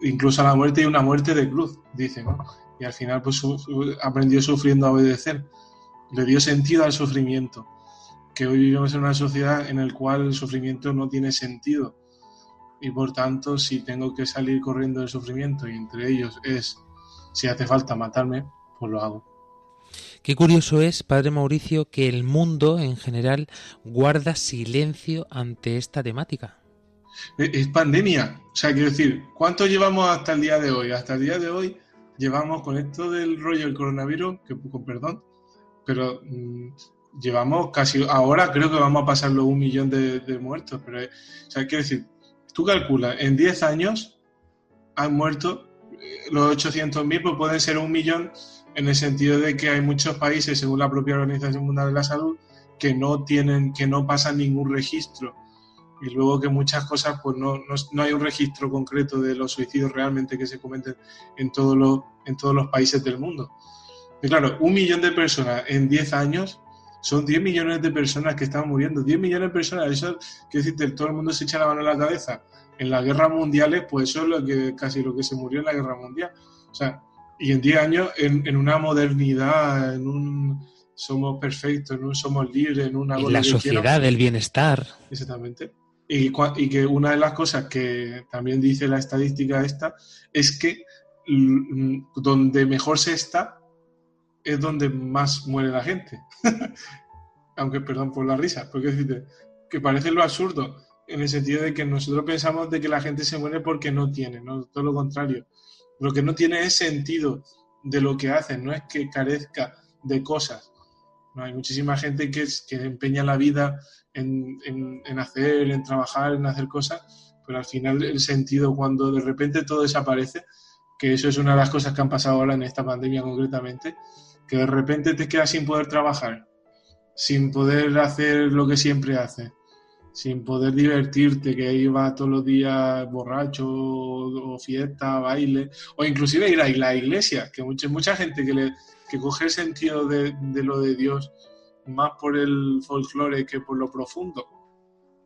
incluso a la muerte y una muerte de cruz, dice, ¿no? Y al final pues aprendió sufriendo a obedecer. Le dio sentido al sufrimiento. Que hoy vivimos en una sociedad en la cual el sufrimiento no tiene sentido. Y por tanto, si tengo que salir corriendo del sufrimiento y entre ellos es, si hace falta matarme, pues lo hago. Qué curioso es, Padre Mauricio, que el mundo en general guarda silencio ante esta temática. Es pandemia. O sea, quiero decir, ¿cuánto llevamos hasta el día de hoy? Hasta el día de hoy llevamos con esto del rollo del coronavirus, que con perdón, pero mm, llevamos casi, ahora creo que vamos a pasar los un millón de, muertos. Pero, o sea, quiero decir, tú calculas, en 10 años han muerto eh, los 800.000, pues pueden ser un millón en el sentido de que hay muchos países, según la propia Organización Mundial de la Salud, que no tienen, que no pasan ningún registro y luego que muchas cosas, pues no, no, hay un registro concreto de los suicidios realmente que se cometen en, todos los, en todos los países del mundo. Y claro, un millón de personas en 10 años son 10 millones de personas que están muriendo. 10 millones de personas, eso que decirte, todo el mundo se echa la mano en la cabeza. En las guerras mundiales, pues eso es lo que, casi lo que se murió en la guerra mundial. O sea, y en 10 años, en, en una modernidad, en un somos perfectos, en un somos libres, en una... En la sociedad del bienestar. Exactamente. Y, que una de las cosas que también dice la estadística esta es que donde mejor se está es donde más muere la gente. Aunque, perdón por la risa, porque decirte que parece lo absurdo, en el sentido de que nosotros pensamos de que la gente se muere porque no tiene, ¿no? todo lo contrario. Lo que no tiene es sentido de lo que hacen, no es que carezca de cosas. Hay muchísima gente que, que empeña la vida en, hacer, en trabajar, en hacer cosas, pero al final el sentido cuando de repente todo desaparece, que eso es una de las cosas que han pasado ahora en esta pandemia concretamente, que de repente te quedas sin poder trabajar, sin poder hacer lo que siempre haces, sin poder divertirte, que iba todos los días borracho o, fiesta, baile, o inclusive ir a la iglesia, que mucha, mucha gente que, le, que coge el sentido de, lo de Dios más por el folclore que por lo profundo.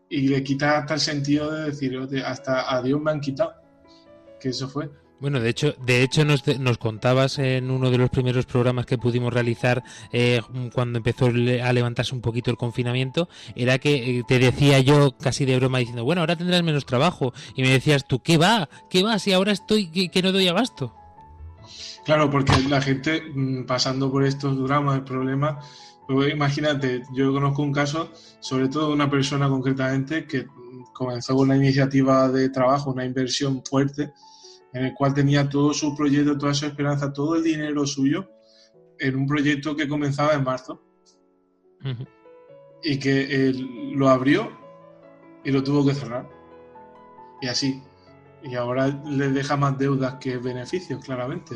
Y le quita hasta el sentido de decir, hasta a Dios me han quitado. Que eso fue. Bueno, de hecho, de hecho nos, nos, contabas en uno de los primeros programas que pudimos realizar eh, cuando empezó a levantarse un poquito el confinamiento, era que eh, te decía yo casi de broma diciendo, bueno, ahora tendrás menos trabajo. Y me decías tú, ¿qué va? ¿Qué va? Si ahora estoy que, que no doy abasto. Claro, porque la gente mm, pasando por estos dramas, problemas, pues imagínate, yo conozco un caso, sobre todo de una persona concretamente, que comenzó con una iniciativa de trabajo, una inversión fuerte, en el cual tenía todo su proyecto, toda su esperanza, todo el dinero suyo en un proyecto que comenzaba en marzo. Y que él lo abrió y lo tuvo que cerrar. Y así. Y ahora le deja más deudas que beneficios, claramente.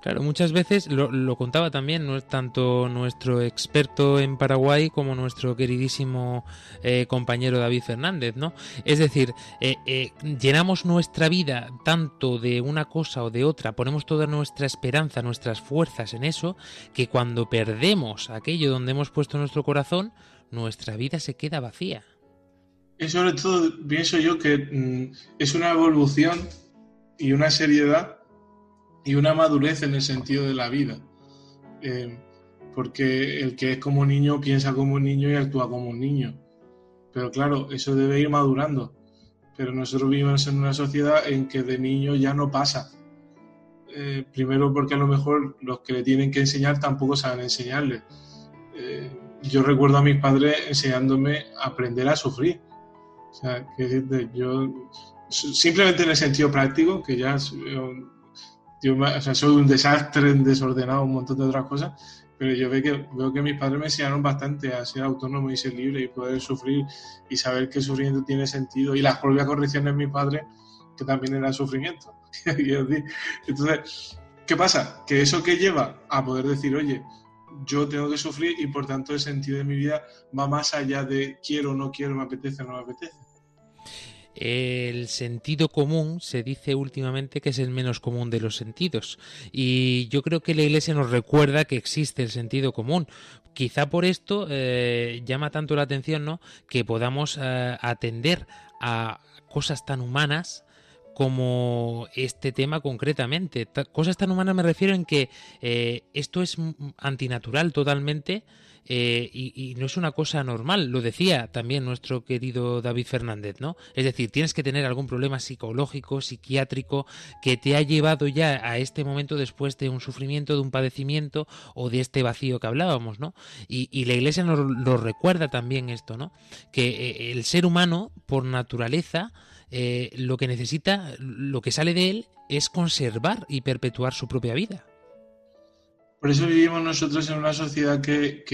Claro, muchas veces lo, contaba también no, tanto nuestro experto en Paraguay como nuestro queridísimo eh, compañero David Fernández, ¿no? Es decir, eh, eh, llenamos nuestra vida tanto de una cosa o de otra, ponemos toda nuestra esperanza, nuestras fuerzas en eso, que cuando perdemos aquello donde hemos puesto nuestro corazón, nuestra vida se queda vacía. Y sobre todo pienso yo que mm, es una evolución y una seriedad y una madurez en el sentido de la vida. Eh, porque el que es como niño piensa como un niño y actúa como un niño. Pero claro, eso debe ir madurando. Pero nosotros vivimos en una sociedad en que de niño ya no pasa. Eh, primero porque a lo mejor los que le tienen que enseñar tampoco saben enseñarle. Eh, yo recuerdo a mis padres enseñándome a aprender a sufrir. O sea, que yo simplemente en el sentido práctico, que ya yo, o sea, soy un desastre, desordenado, un montón de otras cosas, pero yo veo que, veo que mis padres me enseñaron bastante a ser autónomo y ser libre y poder sufrir y saber que sufrimiento tiene sentido. Y las propias correcciones de mi padre, que también era sufrimiento. Entonces, ¿qué pasa? Que eso que lleva a poder decir, oye, yo tengo que sufrir y por tanto el sentido de mi vida va más allá de quiero, no quiero, me apetece, no me apetece. El sentido común se dice últimamente que es el menos común de los sentidos y yo creo que la Iglesia nos recuerda que existe el sentido común. Quizá por esto eh, llama tanto la atención ¿no? que podamos eh, atender a cosas tan humanas como este tema concretamente. cosas tan humanas me refiero en que eh, esto es antinatural totalmente eh, y, no es una cosa normal. Lo decía también nuestro querido David Fernández, ¿no? Es decir, tienes que tener algún problema psicológico, psiquiátrico, que te ha llevado ya a este momento después de un sufrimiento, de un padecimiento o de este vacío que hablábamos, ¿no? Y, la Iglesia nos lo recuerda también esto, ¿no? Que eh, el ser humano, por naturaleza, eh, lo que necesita, lo que sale de él, es conservar y perpetuar su propia vida. Por eso vivimos nosotros en una sociedad que,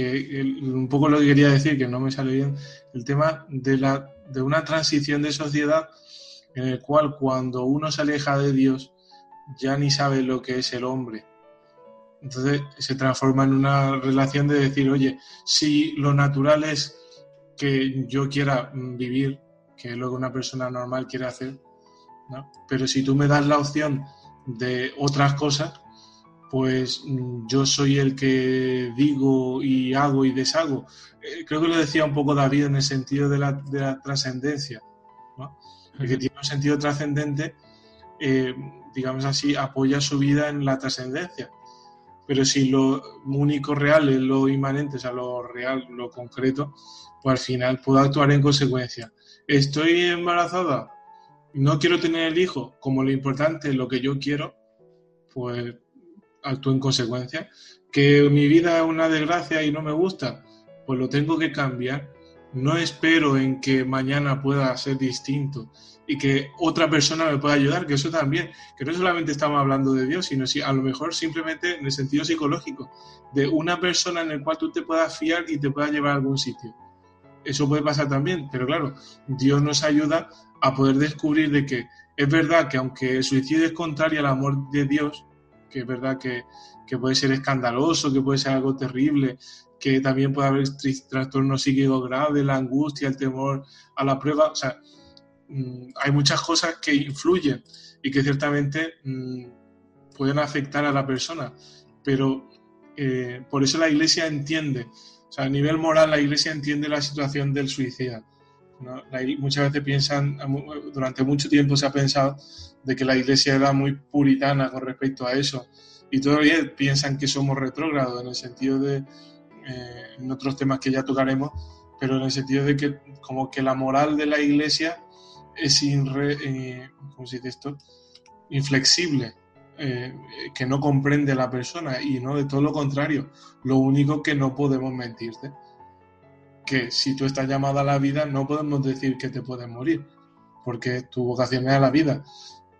un poco lo que quería decir, que no me sale bien, el tema de, la, de una transición de sociedad en el cual cuando uno se aleja de Dios ya ni sabe lo que es el hombre. Entonces se transforma en una relación de decir, oye, si lo natural es que yo quiera vivir que es lo que una persona normal quiere hacer. ¿no? Pero si tú me das la opción de otras cosas, pues yo soy el que digo y hago y deshago. Eh, creo que lo decía un poco David en el sentido de la, de la trascendencia, ¿no? El que tiene un sentido trascendente, eh, digamos así, apoya su vida en la trascendencia. Pero si lo único real es lo inmanente, o sea, lo real, lo concreto, pues al final puedo actuar en consecuencia estoy embarazada, no quiero tener el hijo, como lo importante es lo que yo quiero, pues actúo en consecuencia. Que mi vida es una desgracia y no me gusta, pues lo tengo que cambiar. No espero en que mañana pueda ser distinto y que otra persona me pueda ayudar, que eso también, que no solamente estamos hablando de Dios, sino si a lo mejor simplemente en el sentido psicológico, de una persona en la cual tú te puedas fiar y te pueda llevar a algún sitio eso puede pasar también, pero claro, Dios nos ayuda a poder descubrir de que es verdad que aunque el suicidio es contrario al amor de Dios, que es verdad que, puede ser escandaloso, que puede ser algo terrible, que también puede haber trastornos psíquicos graves, la angustia, el temor a la prueba, o sea, mm, hay muchas cosas que influyen y que ciertamente mm, pueden afectar a la persona, pero eh, por eso la Iglesia entiende o sea, a nivel moral la Iglesia entiende la situación del suicida. Muchas veces piensan, durante mucho tiempo se ha pensado de que la Iglesia era muy puritana con respecto a eso y todavía piensan que somos retrógrados en el sentido de, eh, en otros temas que ya tocaremos, pero en el sentido de que como que la moral de la Iglesia es eh, inflexible eh, que no comprende la persona y no de todo lo contrario. Lo único que no podemos mentirte, que si tú estás llamada a la vida no podemos decir que te puedes morir, porque tu vocación es a la vida.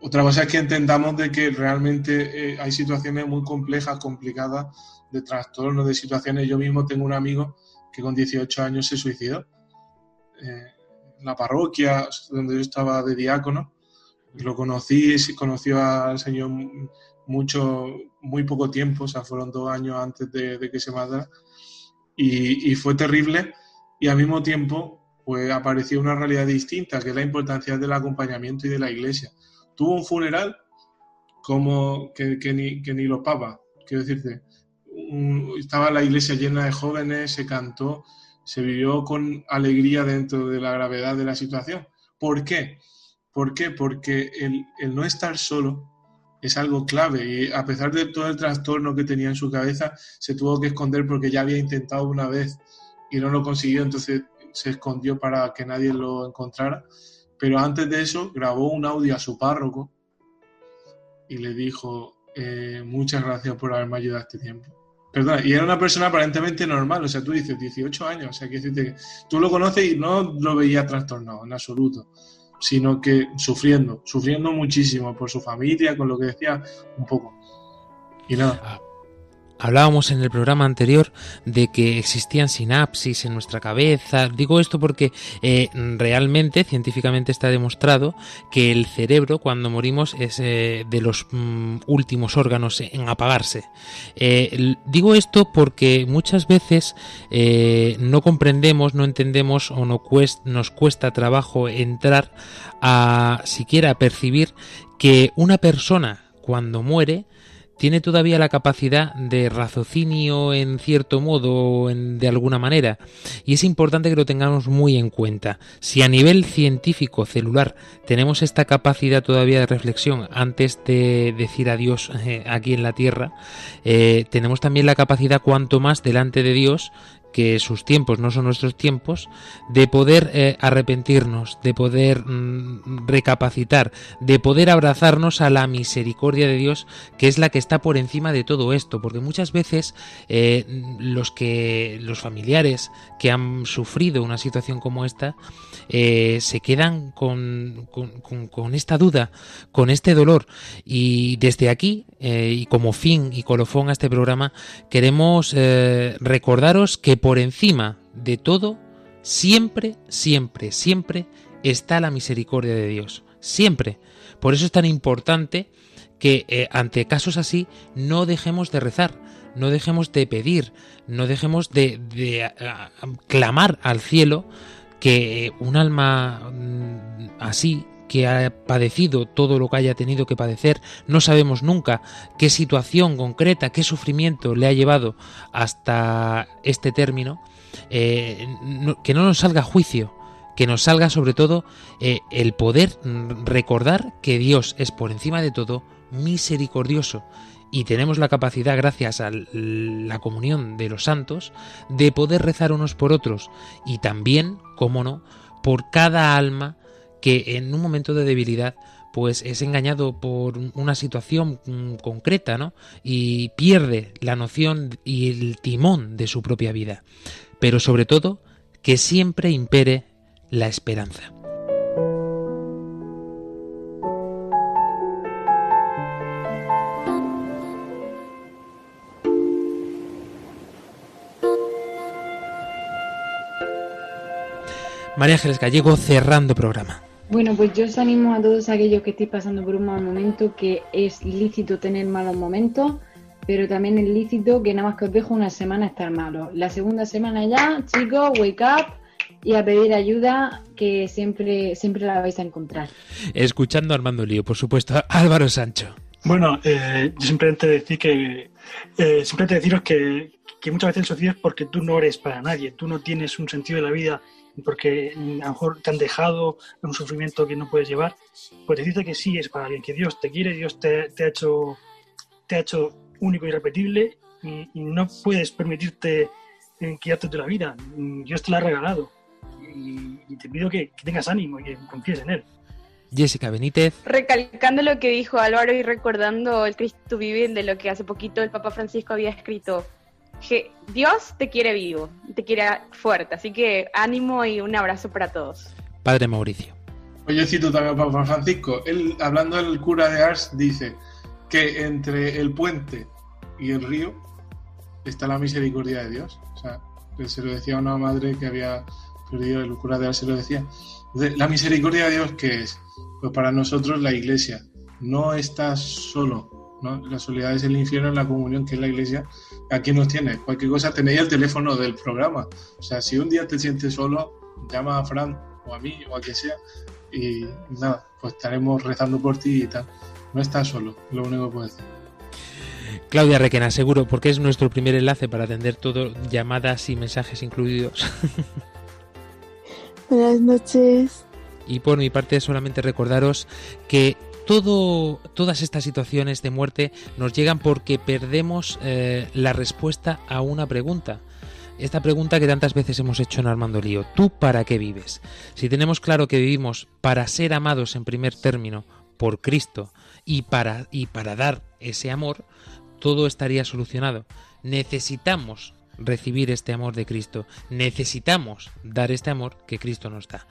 Otra cosa es que entendamos de que realmente eh, hay situaciones muy complejas, complicadas, de trastornos, de situaciones. Yo mismo tengo un amigo que con 18 años se suicidó. Eh, en la parroquia donde yo estaba de diácono, lo conocí, y conoció al Señor mucho, muy poco tiempo, o sea, fueron dos años antes de, que se matara, y, fue terrible, y al mismo tiempo, pues apareció una realidad distinta, que es la importancia del acompañamiento y de la iglesia. Tuvo un funeral como que, ni, que ni los papas, quiero decirte. estaba la iglesia llena de jóvenes, se cantó, se vivió con alegría dentro de la gravedad de la situación. ¿Por qué? ¿Por qué? Porque el, el no estar solo es algo clave y a pesar de todo el trastorno que tenía en su cabeza, se tuvo que esconder porque ya había intentado una vez y no lo consiguió, entonces se escondió para que nadie lo encontrara. Pero antes de eso grabó un audio a su párroco y le dijo, eh, muchas gracias por haberme ayudado este tiempo. Perdona, y era una persona aparentemente normal, o sea, tú dices 18 años, o sea, que tú lo conoces y no lo veía trastornado en absoluto, sino que sufriendo, sufriendo muchísimo por su familia, con lo que decía un poco. Y nada. Hablábamos en el programa anterior de que existían sinapsis en nuestra cabeza. Digo esto porque eh, realmente, científicamente está demostrado que el cerebro cuando morimos es eh, de los mm, últimos órganos en apagarse. Eh, digo esto porque muchas veces no comprendemos, no entendemos o no nos cuesta trabajo entrar a siquiera percibir que una persona cuando muere tiene todavía la capacidad de raciocinio en cierto modo, en, de alguna manera, y es importante que lo tengamos muy en cuenta. Si a nivel científico celular tenemos esta capacidad todavía de reflexión antes de decir adiós eh, aquí en la Tierra, eh, tenemos también la capacidad cuanto más delante de Dios que sus tiempos no son nuestros tiempos, de poder eh, arrepentirnos, de poder mm, recapacitar, de poder abrazarnos a la misericordia de Dios, que es la que está por encima de todo esto, porque muchas veces eh, los que los familiares que han sufrido una situación como esta eh, se quedan con, con, esta duda, con este dolor, y desde aquí y como fin y colofón a este programa queremos recordaros que por encima de todo, siempre, siempre, siempre está la misericordia de Dios. Siempre. Por eso es tan importante que eh, ante casos así no dejemos de rezar, no dejemos de pedir, no dejemos de, clamar al cielo que un alma mm, así que ha padecido todo lo que haya tenido que padecer, no sabemos nunca qué situación concreta, qué sufrimiento le ha llevado hasta este término, eh, que no nos salga juicio, que nos salga sobre todo eh, el poder recordar que Dios es por encima de todo misericordioso. Y tenemos la capacidad, gracias a la comunión de los santos, de poder rezar unos por otros. Y también, cómo no, por cada alma que en un momento de debilidad pues es engañado por una situación mm, concreta, ¿no? Y pierde la noción y el timón de su propia vida. Pero sobre todo, que siempre impere la esperanza. María Ángeles Gallego cerrando programa. Bueno, pues yo os animo a todos aquellos que estéis pasando por un mal momento, que es lícito tener malos momentos, pero también es lícito que nada más que os dejo una semana estar malo. La segunda semana ya, chicos, wake up y a pedir ayuda que siempre, siempre la vais a encontrar. Escuchando a Armando Lío, por supuesto, Álvaro Sancho. Bueno, eh, yo simplemente decir que eh, simplemente deciros que, que muchas veces el suicidio es porque tú no eres para nadie, tú no tienes un sentido de la vida porque a lo mejor te han dejado un sufrimiento que no puedes llevar, pues decirte que sí es para alguien, que Dios te quiere, Dios te, ha, hecho, te ha hecho único y irrepetible y, no puedes permitirte eh, quitarte de la vida. Dios te la ha regalado y, te pido que, que tengas ánimo y que confíes en Él. Jessica Benítez. Recalcando lo que dijo Álvaro y recordando el Cristo vive de lo que hace poquito el Papa Francisco había escrito que Dios te quiere vivo, te quiere fuerte, así que ánimo y un abrazo para todos. Padre Mauricio. Oye, yo cito también a Papa Francisco. Él, hablando del cura de Ars, dice que entre el puente y el río está la misericordia de Dios. O sea, se lo decía a una madre que había perdido, el cura de Ars se lo decía. La misericordia de Dios, ¿qué es? Pues para nosotros la iglesia. No estás solo, la soledad es el infierno en la comunión, que es la iglesia. Aquí nos tiene. Cualquier cosa, tenéis el teléfono del programa. O sea, si un día te sientes solo, llama a Fran o a mí o a quien sea y nada, pues estaremos rezando por ti y tal. No estás solo, lo único que puedo decir. Claudia Requena, seguro, porque es nuestro primer enlace para atender todo, llamadas y mensajes incluidos. Buenas noches. Y por mi parte solamente recordaros que todas estas situaciones de muerte nos llegan porque perdemos eh, la respuesta a una pregunta. Esta pregunta que tantas veces hemos hecho en Armando Lío, ¿tú para qué vives? Si tenemos claro que vivimos para ser amados en primer término por Cristo y para, y para dar ese amor, todo estaría solucionado. Necesitamos recibir este amor de Cristo, necesitamos dar este amor que Cristo nos da.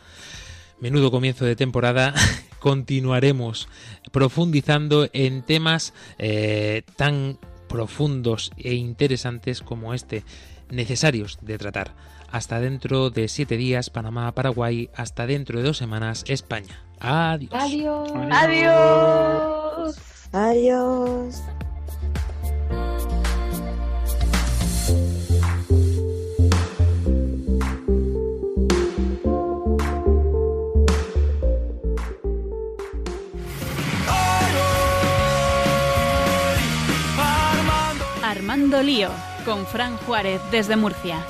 Menudo comienzo de temporada, continuaremos profundizando en temas eh, tan profundos e interesantes como este, necesarios de tratar. Hasta dentro de siete días, Panamá, Paraguay. Hasta dentro de dos semanas, España. Adiós. Adiós. Adiós. Adiós. Armando Lío, con Fran Juárez desde Murcia.